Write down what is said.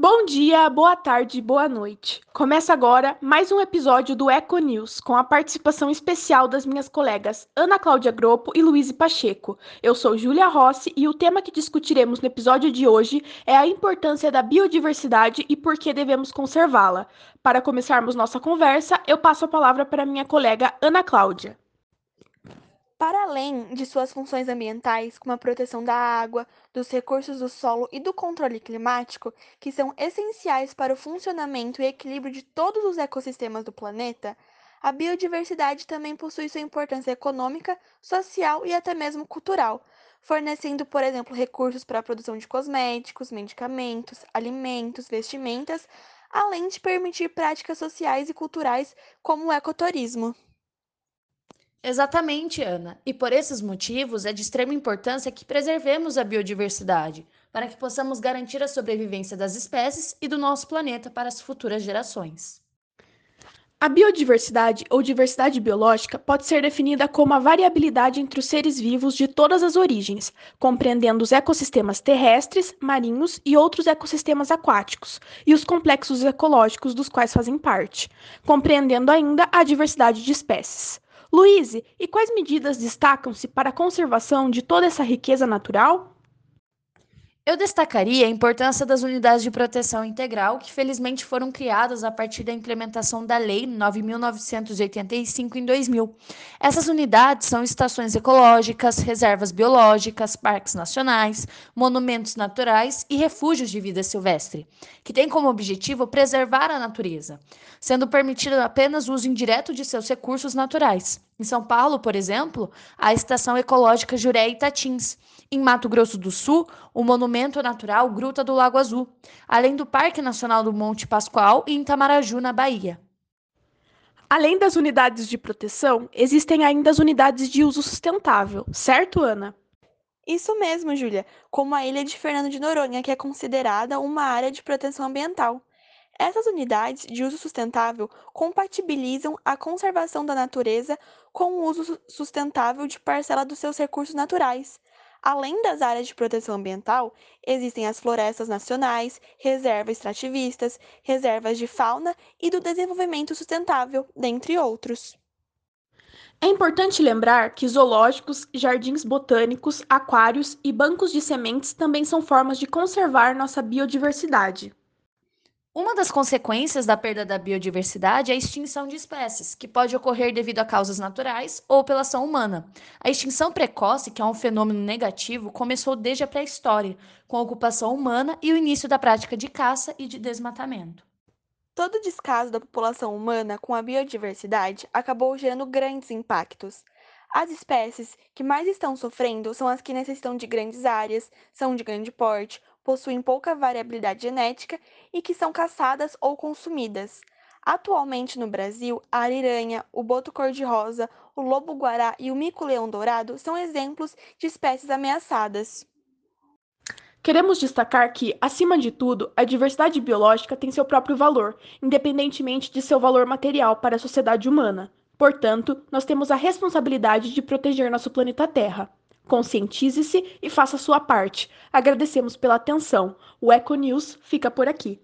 Bom dia, boa tarde, boa noite. Começa agora mais um episódio do Eco News, com a participação especial das minhas colegas Ana Cláudia Gropo e Luíse Pacheco. Eu sou Júlia Rossi e o tema que discutiremos no episódio de hoje é a importância da biodiversidade e por que devemos conservá-la. Para começarmos nossa conversa, eu passo a palavra para minha colega Ana Cláudia. Para além de suas funções ambientais, como a proteção da água, dos recursos do solo e do controle climático, que são essenciais para o funcionamento e equilíbrio de todos os ecossistemas do planeta, a biodiversidade também possui sua importância econômica, social e até mesmo cultural, fornecendo, por exemplo, recursos para a produção de cosméticos, medicamentos, alimentos, vestimentas, além de permitir práticas sociais e culturais como o ecoturismo. Exatamente, Ana. E por esses motivos é de extrema importância que preservemos a biodiversidade, para que possamos garantir a sobrevivência das espécies e do nosso planeta para as futuras gerações. A biodiversidade ou diversidade biológica pode ser definida como a variabilidade entre os seres vivos de todas as origens, compreendendo os ecossistemas terrestres, marinhos e outros ecossistemas aquáticos, e os complexos ecológicos dos quais fazem parte, compreendendo ainda a diversidade de espécies. Luíse, e quais medidas destacam-se para a conservação de toda essa riqueza natural? Eu destacaria a importância das unidades de proteção integral, que felizmente foram criadas a partir da implementação da Lei 9.985 em 2000. Essas unidades são estações ecológicas, reservas biológicas, parques nacionais, monumentos naturais e refúgios de vida silvestre, que têm como objetivo preservar a natureza, sendo permitido apenas o uso indireto de seus recursos naturais. Em São Paulo, por exemplo, a Estação Ecológica Juré Itatins. Em Mato Grosso do Sul, o Monumento Natural Gruta do Lago Azul, além do Parque Nacional do Monte Pascoal e em Tamaraju, na Bahia. Além das unidades de proteção, existem ainda as unidades de uso sustentável, certo, Ana? Isso mesmo, Júlia, como a ilha de Fernando de Noronha, que é considerada uma área de proteção ambiental. Essas unidades de uso sustentável compatibilizam a conservação da natureza com o uso sustentável de parcela dos seus recursos naturais. Além das áreas de proteção ambiental, existem as florestas nacionais, reservas extrativistas, reservas de fauna e do desenvolvimento sustentável, dentre outros. É importante lembrar que zoológicos, jardins botânicos, aquários e bancos de sementes também são formas de conservar nossa biodiversidade. Uma das consequências da perda da biodiversidade é a extinção de espécies, que pode ocorrer devido a causas naturais ou pela ação humana. A extinção precoce, que é um fenômeno negativo, começou desde a pré-história, com a ocupação humana e o início da prática de caça e de desmatamento. Todo descaso da população humana com a biodiversidade acabou gerando grandes impactos. As espécies que mais estão sofrendo são as que necessitam de grandes áreas, são de grande porte possuem pouca variabilidade genética e que são caçadas ou consumidas. Atualmente no Brasil, a ariranha, o boto cor-de-rosa, o lobo-guará e o mico-leão dourado são exemplos de espécies ameaçadas. Queremos destacar que, acima de tudo, a diversidade biológica tem seu próprio valor, independentemente de seu valor material para a sociedade humana. Portanto, nós temos a responsabilidade de proteger nosso planeta Terra. Conscientize-se e faça sua parte. Agradecemos pela atenção. O Eco News fica por aqui.